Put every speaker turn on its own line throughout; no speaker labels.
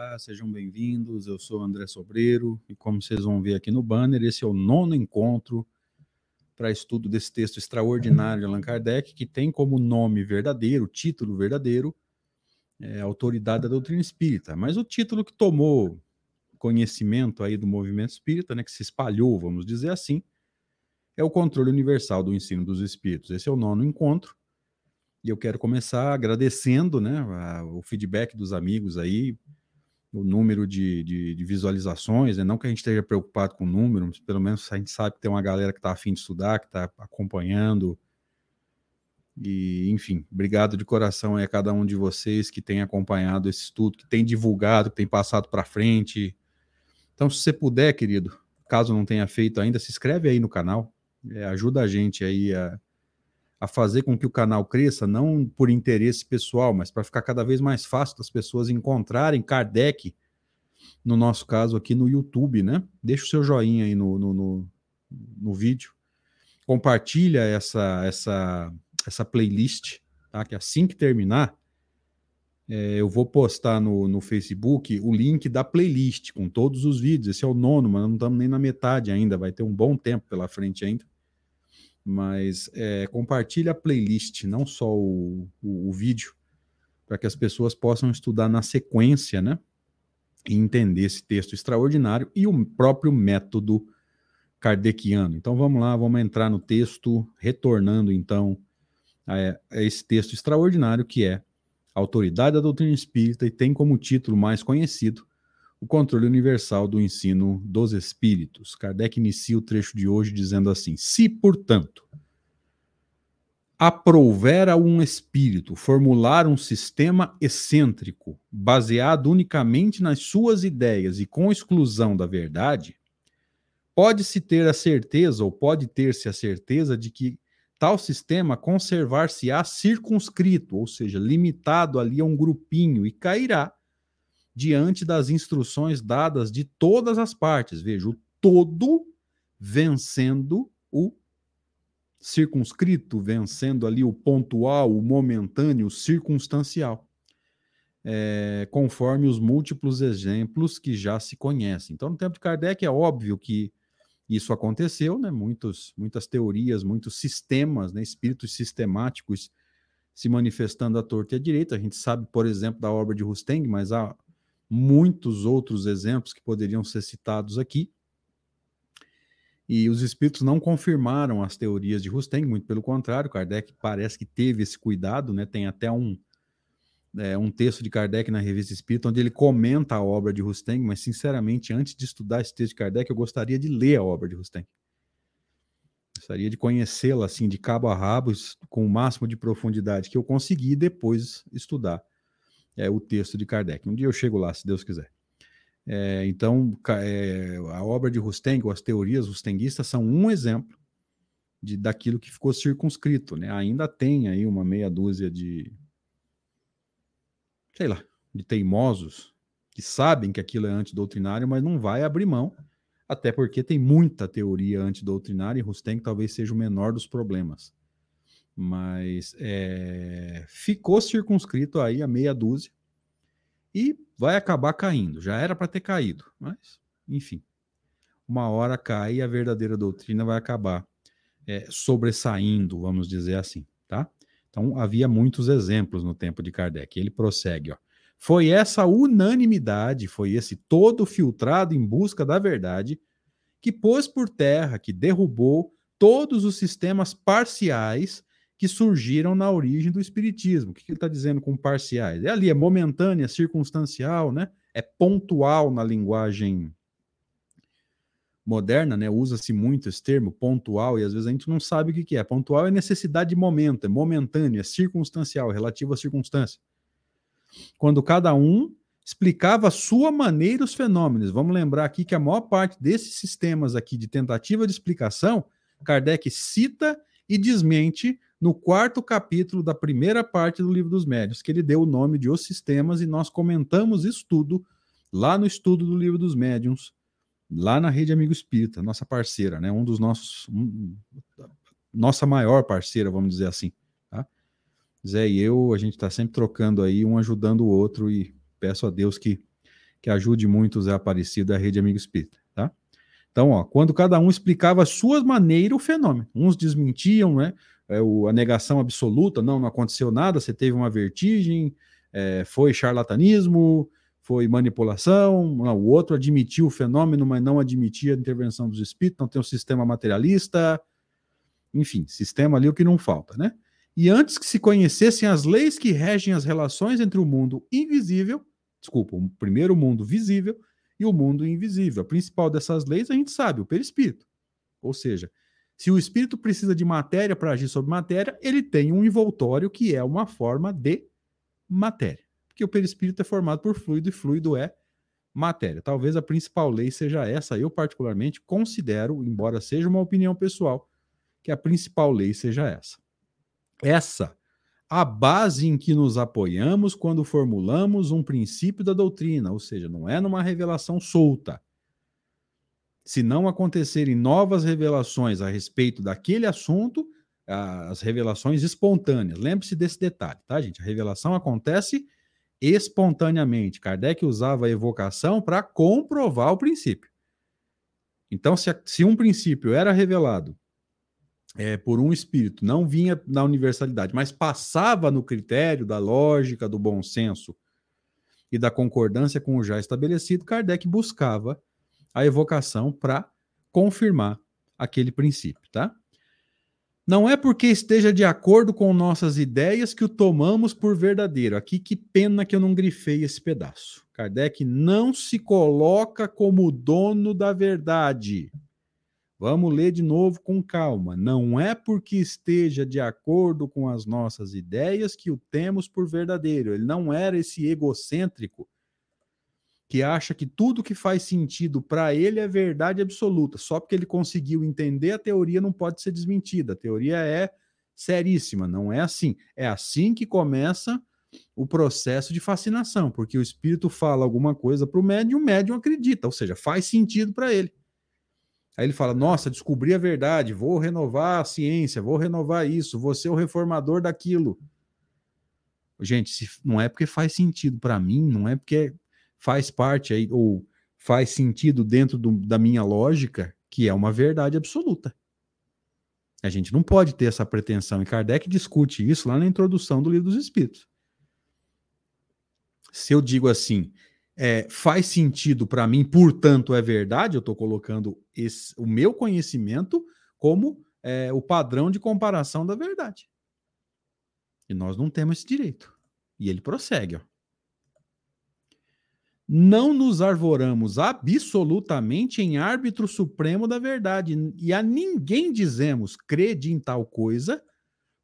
Olá, sejam bem-vindos. Eu sou André Sobreiro e, como vocês vão ver aqui no banner, esse é o nono encontro para estudo desse texto extraordinário de Allan Kardec, que tem como nome verdadeiro, título verdadeiro, é, Autoridade da Doutrina Espírita. Mas o título que tomou conhecimento aí do movimento espírita, né, que se espalhou, vamos dizer assim, é o controle universal do ensino dos espíritos. Esse é o nono encontro. E eu quero começar agradecendo né, a, o feedback dos amigos aí, o número de, de, de, visualizações, né? não que a gente esteja preocupado com o número, mas pelo menos a gente sabe que tem uma galera que está afim de estudar, que está acompanhando. E, enfim, obrigado de coração a cada um de vocês que tem acompanhado esse estudo, que tem divulgado, que tem passado para frente. Então, se você puder, querido, caso não tenha feito ainda, se inscreve aí no canal, é, ajuda a gente aí a, a fazer com que o canal cresça, não por interesse pessoal, mas para ficar cada vez mais fácil das pessoas encontrarem Kardec, no nosso caso aqui no YouTube, né? Deixa o seu joinha aí no, no, no, no vídeo. Compartilha essa, essa, essa playlist, tá? Que assim que terminar, é, eu vou postar no, no Facebook o link da playlist com todos os vídeos. Esse é o nono, mas não estamos nem na metade ainda, vai ter um bom tempo pela frente ainda mas é, compartilhe a playlist, não só o, o, o vídeo, para que as pessoas possam estudar na sequência, né? E entender esse texto extraordinário e o próprio método kardeciano. Então vamos lá, vamos entrar no texto, retornando então a, a esse texto extraordinário que é Autoridade da Doutrina Espírita e tem como título mais conhecido o controle universal do ensino dos espíritos. Kardec inicia o trecho de hoje dizendo assim: Se, portanto, aprouver a um espírito formular um sistema excêntrico, baseado unicamente nas suas ideias e com exclusão da verdade, pode-se ter a certeza, ou pode ter-se a certeza, de que tal sistema conservar-se-á circunscrito, ou seja, limitado ali a um grupinho, e cairá diante das instruções dadas de todas as partes. Veja, o todo vencendo o circunscrito, vencendo ali o pontual, o momentâneo, o circunstancial, é, conforme os múltiplos exemplos que já se conhecem. Então, no tempo de Kardec, é óbvio que isso aconteceu, né? Muitos, muitas teorias, muitos sistemas, né? espíritos sistemáticos se manifestando à torta e à direita. A gente sabe, por exemplo, da obra de Rusteng, mas há muitos outros exemplos que poderiam ser citados aqui. E os espíritos não confirmaram as teorias de Rusteng, muito pelo contrário, Kardec parece que teve esse cuidado, né? Tem até um, é, um texto de Kardec na Revista Espírita, onde ele comenta a obra de Rusteng, mas sinceramente, antes de estudar esse texto de Kardec, eu gostaria de ler a obra de Rusteng. Gostaria de conhecê-la assim, de cabo a rabo, com o máximo de profundidade que eu consegui, depois estudar é, o texto de Kardec. Um dia eu chego lá, se Deus quiser. É, então, é, a obra de Rusteng, ou as teorias rustenguistas, são um exemplo de, daquilo que ficou circunscrito. Né? Ainda tem aí uma meia dúzia de, sei lá, de teimosos que sabem que aquilo é antidoutrinário, mas não vai abrir mão, até porque tem muita teoria antidoutrinária e Rusteng talvez seja o menor dos problemas mas é, ficou circunscrito aí a meia dúzia e vai acabar caindo. Já era para ter caído, mas enfim, uma hora cai e a verdadeira doutrina vai acabar é, sobressaindo, vamos dizer assim, tá? Então havia muitos exemplos no tempo de Kardec. Ele prossegue, ó. Foi essa unanimidade, foi esse todo filtrado em busca da verdade que pôs por terra, que derrubou todos os sistemas parciais que surgiram na origem do espiritismo. O que ele está dizendo com parciais? É ali, é momentânea, circunstancial, né? É pontual na linguagem moderna, né? Usa-se muito esse termo, pontual, e às vezes a gente não sabe o que, que é. Pontual é necessidade de momento, é momentâneo, é circunstancial, é relativo à circunstância. Quando cada um explicava a sua maneira os fenômenos. Vamos lembrar aqui que a maior parte desses sistemas aqui de tentativa de explicação, Kardec cita e desmente no quarto capítulo da primeira parte do Livro dos Médios, que ele deu o nome de Os Sistemas, e nós comentamos isso tudo lá no estudo do Livro dos Médiuns, lá na Rede Amigo Espírita, nossa parceira, né? Um dos nossos. Um, nossa maior parceira, vamos dizer assim. Tá? Zé e eu, a gente está sempre trocando aí, um ajudando o outro, e peço a Deus que que ajude muitos é Aparecido, a Rede Amigo Espírita, tá? Então, ó, quando cada um explicava a sua maneira o fenômeno, uns desmentiam, né? É, o, a negação absoluta, não, não aconteceu nada, você teve uma vertigem, é, foi charlatanismo, foi manipulação, não, o outro admitiu o fenômeno, mas não admitia a intervenção dos espíritos, não tem um sistema materialista, enfim, sistema ali o que não falta, né? E antes que se conhecessem as leis que regem as relações entre o mundo invisível, desculpa, o primeiro mundo visível e o mundo invisível. A principal dessas leis a gente sabe, o perispírito. Ou seja, se o espírito precisa de matéria para agir sobre matéria, ele tem um envoltório que é uma forma de matéria porque o perispírito é formado por fluido e fluido é matéria. Talvez a principal lei seja essa. Eu, particularmente, considero, embora seja uma opinião pessoal, que a principal lei seja essa. Essa, a base em que nos apoiamos quando formulamos um princípio da doutrina, ou seja, não é numa revelação solta. Se não acontecerem novas revelações a respeito daquele assunto, as revelações espontâneas. Lembre-se desse detalhe, tá, gente? A revelação acontece espontaneamente. Kardec usava a evocação para comprovar o princípio. Então, se, se, um princípio era revelado é, por um espírito, não vinha na universalidade, mas passava no critério da lógica, do bom senso e da concordância com o já estabelecido, Kardec buscava a evocação para confirmar aquele princípio, tá? Não é porque esteja de acordo com nossas ideias que o tomamos por verdadeiro. Aqui, que pena que eu não grifei esse pedaço. Kardec não se coloca como dono da verdade. Vamos ler de novo com calma. Não é porque esteja de acordo com as nossas ideias que o temos por verdadeiro. Ele não era esse egocêntrico que acha que tudo que faz sentido para ele é verdade absoluta. Só porque ele conseguiu entender a teoria não pode ser desmentida. A teoria é seríssima, não é assim. É assim que começa o processo de fascinação, porque o espírito fala alguma coisa para o médium, o médium acredita, ou seja, faz sentido para ele. Aí ele fala: Nossa, descobri a verdade, vou renovar a ciência, vou renovar isso, vou ser o reformador daquilo. Gente, se não é porque faz sentido para mim, não é porque faz parte aí, ou faz sentido dentro do, da minha lógica, que é uma verdade absoluta. A gente não pode ter essa pretensão, e Kardec discute isso lá na introdução do Livro dos Espíritos. Se eu digo assim, é, faz sentido para mim, portanto é verdade, eu estou colocando esse, o meu conhecimento como é, o padrão de comparação da verdade. E nós não temos esse direito. E ele prossegue. Ó não nos arvoramos absolutamente em árbitro supremo da verdade e a ninguém dizemos crede em tal coisa,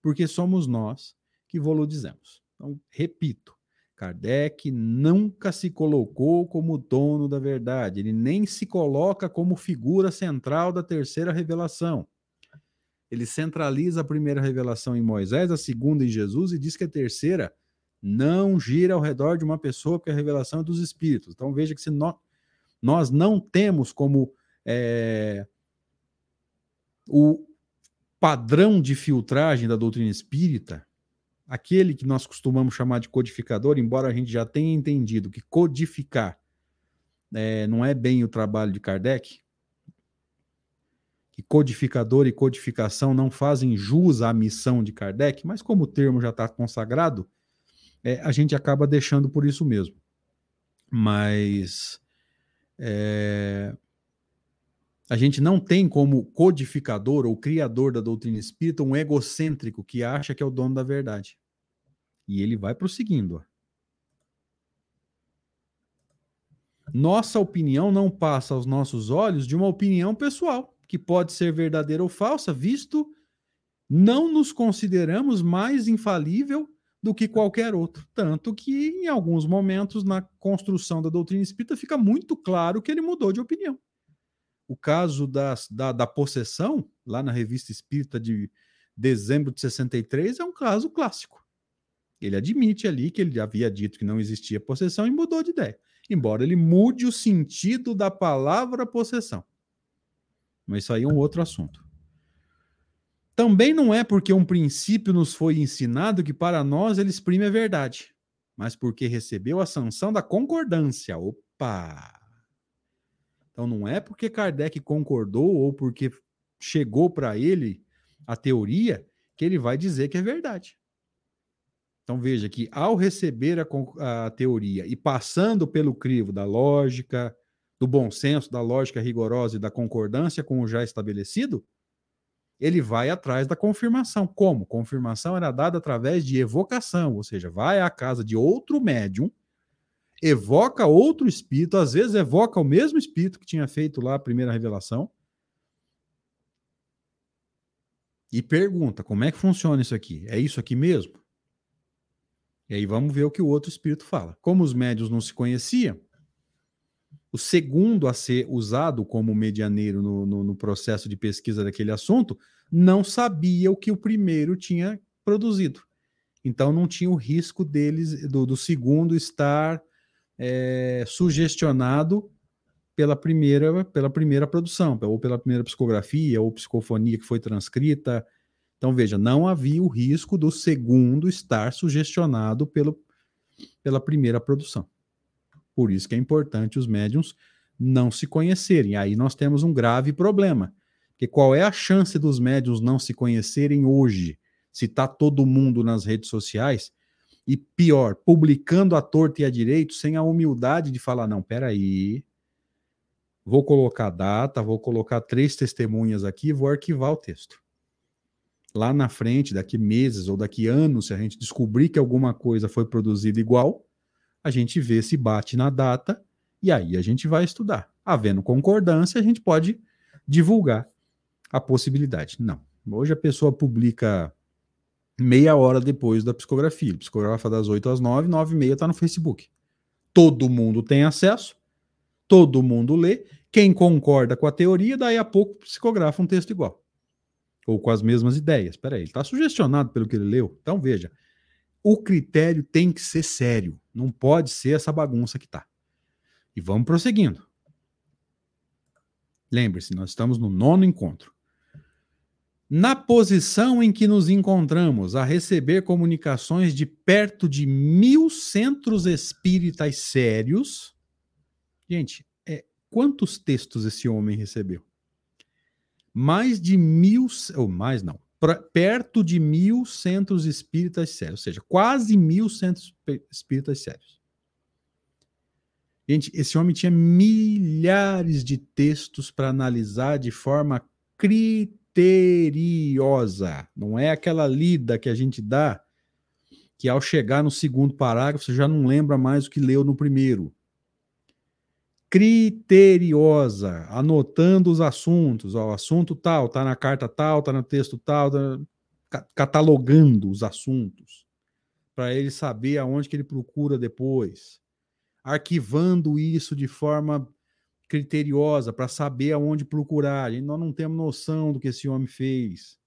porque somos nós que vos dizemos. Então, repito, Kardec nunca se colocou como dono da verdade, ele nem se coloca como figura central da terceira revelação. Ele centraliza a primeira revelação em Moisés, a segunda em Jesus e diz que a terceira não gira ao redor de uma pessoa, porque a revelação é dos espíritos. Então veja que se nós, nós não temos como é, o padrão de filtragem da doutrina espírita, aquele que nós costumamos chamar de codificador, embora a gente já tenha entendido que codificar é, não é bem o trabalho de Kardec, que codificador e codificação não fazem jus à missão de Kardec, mas como o termo já está consagrado, é, a gente acaba deixando por isso mesmo. Mas é, a gente não tem como codificador ou criador da doutrina espírita um egocêntrico que acha que é o dono da verdade. E ele vai prosseguindo. Nossa opinião não passa aos nossos olhos de uma opinião pessoal, que pode ser verdadeira ou falsa, visto não nos consideramos mais infalível do que qualquer outro. Tanto que, em alguns momentos, na construção da doutrina espírita, fica muito claro que ele mudou de opinião. O caso das, da, da possessão, lá na revista espírita de dezembro de 63, é um caso clássico. Ele admite ali que ele havia dito que não existia possessão e mudou de ideia. Embora ele mude o sentido da palavra possessão. Mas isso aí é um outro assunto. Também não é porque um princípio nos foi ensinado que para nós ele exprime a verdade, mas porque recebeu a sanção da concordância. Opa! Então não é porque Kardec concordou ou porque chegou para ele a teoria que ele vai dizer que é verdade. Então veja que ao receber a, a teoria e passando pelo crivo da lógica, do bom senso, da lógica rigorosa e da concordância com o já estabelecido, ele vai atrás da confirmação. Como? Confirmação era dada através de evocação, ou seja, vai à casa de outro médium, evoca outro espírito, às vezes evoca o mesmo espírito que tinha feito lá a primeira revelação, e pergunta: como é que funciona isso aqui? É isso aqui mesmo? E aí vamos ver o que o outro espírito fala. Como os médios não se conheciam, o segundo a ser usado como medianeiro no, no, no, processo de pesquisa daquele assunto não sabia o que o primeiro tinha produzido. Então não tinha o risco deles do, do segundo estar é, sugestionado pela primeira pela primeira produção, ou pela primeira psicografia ou psicofonia que foi transcrita. Então veja, não havia o risco do segundo estar sugestionado pelo, pela primeira produção. Por isso que é importante os médiums não se conhecerem. Aí nós temos um grave problema. Porque qual é a chance dos médiums não se conhecerem hoje? Se está todo mundo nas redes sociais e pior, publicando a torta e a direito sem a humildade de falar: não, peraí, vou colocar data, vou colocar três testemunhas aqui vou arquivar o texto. Lá na frente, daqui meses ou daqui anos, se a gente descobrir que alguma coisa foi produzida igual, a gente vê se bate na data e aí a gente vai estudar. Havendo concordância, a gente pode divulgar a possibilidade. Não. Hoje a pessoa publica meia hora depois da psicografia. Psicografa das 8 às 9, 9 e meia está no Facebook. Todo mundo tem acesso, todo mundo lê. Quem concorda com a teoria, daí a pouco psicografa um texto igual. Ou com as mesmas ideias. Peraí, ele está sugestionado pelo que ele leu. Então veja, o critério tem que ser sério. Não pode ser essa bagunça que tá. E vamos prosseguindo. Lembre-se, nós estamos no nono encontro. Na posição em que nos encontramos a receber comunicações de perto de mil centros espíritas sérios. Gente, é, quantos textos esse homem recebeu? Mais de mil, ou mais não, perto de mil centros espíritas sérios, ou seja, quase mil centros espíritas sérios. Gente, esse homem tinha milhares de textos para analisar de forma criteriosa. Não é aquela lida que a gente dá que ao chegar no segundo parágrafo você já não lembra mais o que leu no primeiro criteriosa, anotando os assuntos, ó, assunto tal, tá na carta tal, tá no texto tal, tá, catalogando os assuntos para ele saber aonde que ele procura depois, arquivando isso de forma criteriosa para saber aonde procurar. E nós não temos noção do que esse homem fez.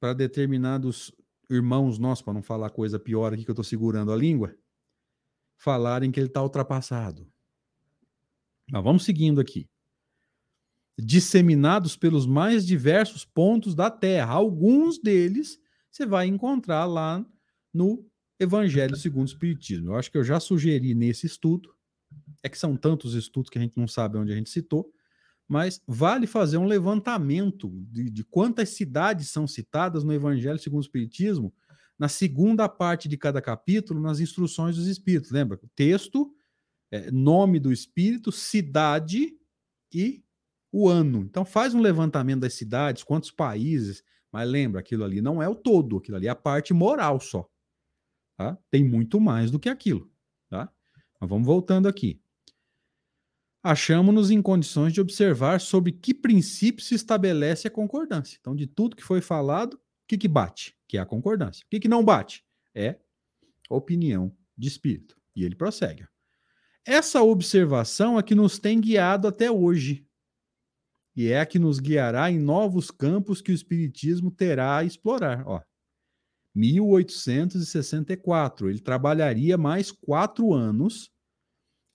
Para determinados irmãos nossos, para não falar coisa pior aqui que eu estou segurando a língua, falarem que ele está ultrapassado. Mas vamos seguindo aqui. Disseminados pelos mais diversos pontos da Terra. Alguns deles você vai encontrar lá no Evangelho segundo o Espiritismo. Eu acho que eu já sugeri nesse estudo. É que são tantos estudos que a gente não sabe onde a gente citou, mas vale fazer um levantamento de, de quantas cidades são citadas no Evangelho segundo o Espiritismo na segunda parte de cada capítulo, nas instruções dos espíritos. Lembra? Texto, é, nome do espírito, cidade e o ano. Então faz um levantamento das cidades, quantos países, mas lembra, aquilo ali não é o todo, aquilo ali é a parte moral só. Tá? Tem muito mais do que aquilo. Tá? Mas vamos voltando aqui. Achamos-nos em condições de observar sobre que princípio se estabelece a concordância. Então, de tudo que foi falado, que, que bate? que é a concordância. O que, que não bate? É opinião de espírito. E ele prossegue. Essa observação é que nos tem guiado até hoje. E é a que nos guiará em novos campos que o Espiritismo terá a explorar. Ó, 1864. Ele trabalharia mais quatro anos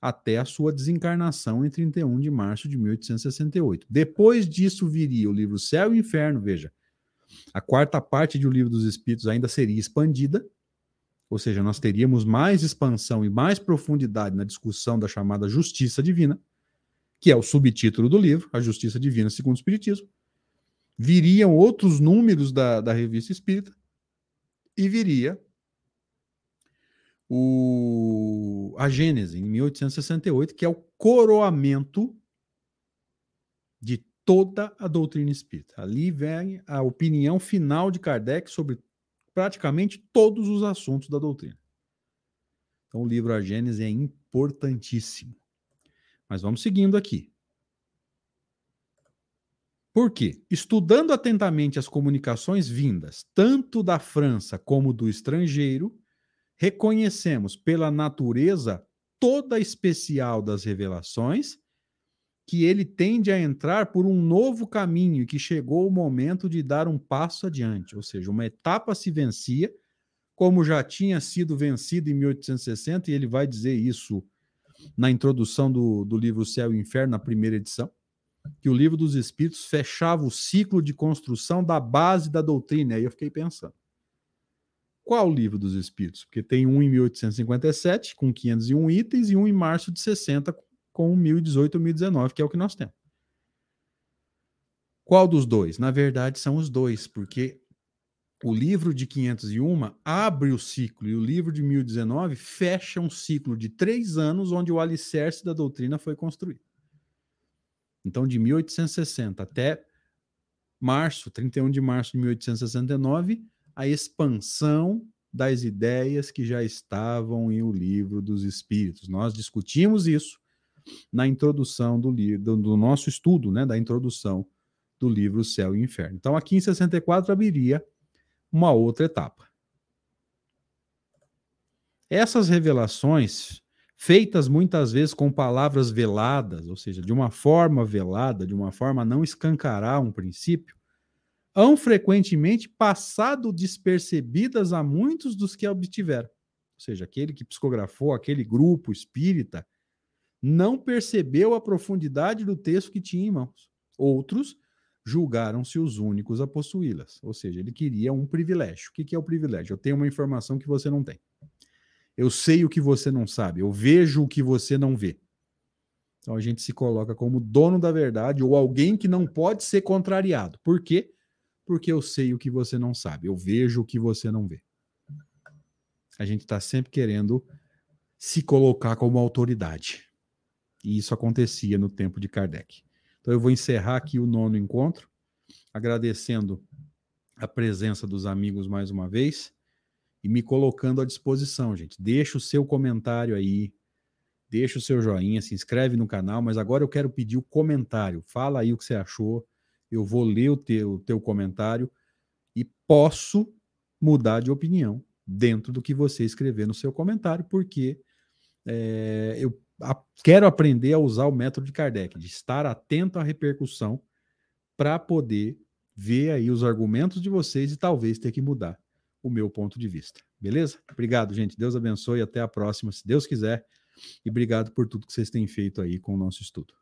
até a sua desencarnação em 31 de março de 1868. Depois disso viria o livro Céu e Inferno, veja, a quarta parte de O Livro dos Espíritos ainda seria expandida, Ou seja, nós teríamos mais expansão e mais profundidade na discussão da chamada justiça divina, que é o subtítulo do livro, A Justiça Divina segundo o Espiritismo. Viriam outros números da, da revista espírita e viria o, a Gênese, em 1868, que é o coroamento de toda a doutrina espírita. Ali vem a opinião final de Kardec sobre praticamente todos os assuntos da doutrina. Então, o livro A Gênese é importantíssimo. Mas vamos seguindo aqui. Por quê? Estudando atentamente as comunicações vindas, tanto da França como do estrangeiro, reconhecemos pela natureza toda especial das revelações que ele tende a entrar por um novo caminho e que chegou o momento de dar um passo adiante, ou seja, uma etapa se vencia, como já tinha sido vencido em 1860, e ele vai dizer isso na introdução do, do livro Céu e Inferno, na primeira edição, que o livro dos Espíritos fechava o ciclo de construção da base da doutrina. Aí eu fiquei pensando. Qual o livro dos Espíritos? Porque tem um em 1857, com 501 itens, e um em março de 60, com o 1018 ou 1019, que é o que nós temos. Qual dos dois? Na verdade, são os dois, porque o livro de 501 abre o ciclo e o livro de 1019 fecha um ciclo de três anos onde o alicerce da doutrina foi construído. Então, de 1860 até março, 31 de março de 1869, a expansão das ideias que já estavam em o livro dos Espíritos. Nós discutimos isso na introdução do, livro, do nosso estudo, né, da introdução do livro Céu e Inferno. Então, aqui em 64 abriria uma outra etapa. Essas revelações, feitas muitas vezes com palavras veladas, ou seja, de uma forma velada, de uma forma não escancarar um princípio, hão frequentemente passado despercebidas a muitos dos que a obtiveram. Ou seja, aquele que psicografou, aquele grupo espírita, não percebeu a profundidade do texto que tinha em mãos. Outros julgaram-se os únicos a possuí-las. Ou seja, ele queria um privilégio. O que é o privilégio? Eu tenho uma informação que você não tem. Eu sei o que você não sabe. Eu vejo o que você não vê. Então a gente se coloca como dono da verdade ou alguém que não pode ser contrariado. Por quê? Porque eu sei o que você não sabe. Eu vejo o que você não vê. A gente está sempre querendo se colocar como autoridade. E isso acontecia no tempo de Kardec. Então eu vou encerrar aqui o nono encontro, agradecendo a presença dos amigos mais uma vez e me colocando à disposição, gente. Deixa o seu comentário aí, deixa o seu joinha, se inscreve no canal, mas agora eu quero pedir o comentário. Fala aí o que você achou, eu vou ler o teu, o teu comentário e posso mudar de opinião dentro do que você escrever no seu comentário, porque é, eu a, quero aprender a usar o método de Kardec, de estar atento à repercussão para poder ver aí os argumentos de vocês e talvez ter que mudar o meu ponto de vista. Beleza? Obrigado, gente. Deus abençoe. Até a próxima, se Deus quiser. E obrigado por tudo que vocês têm feito aí com o nosso estudo.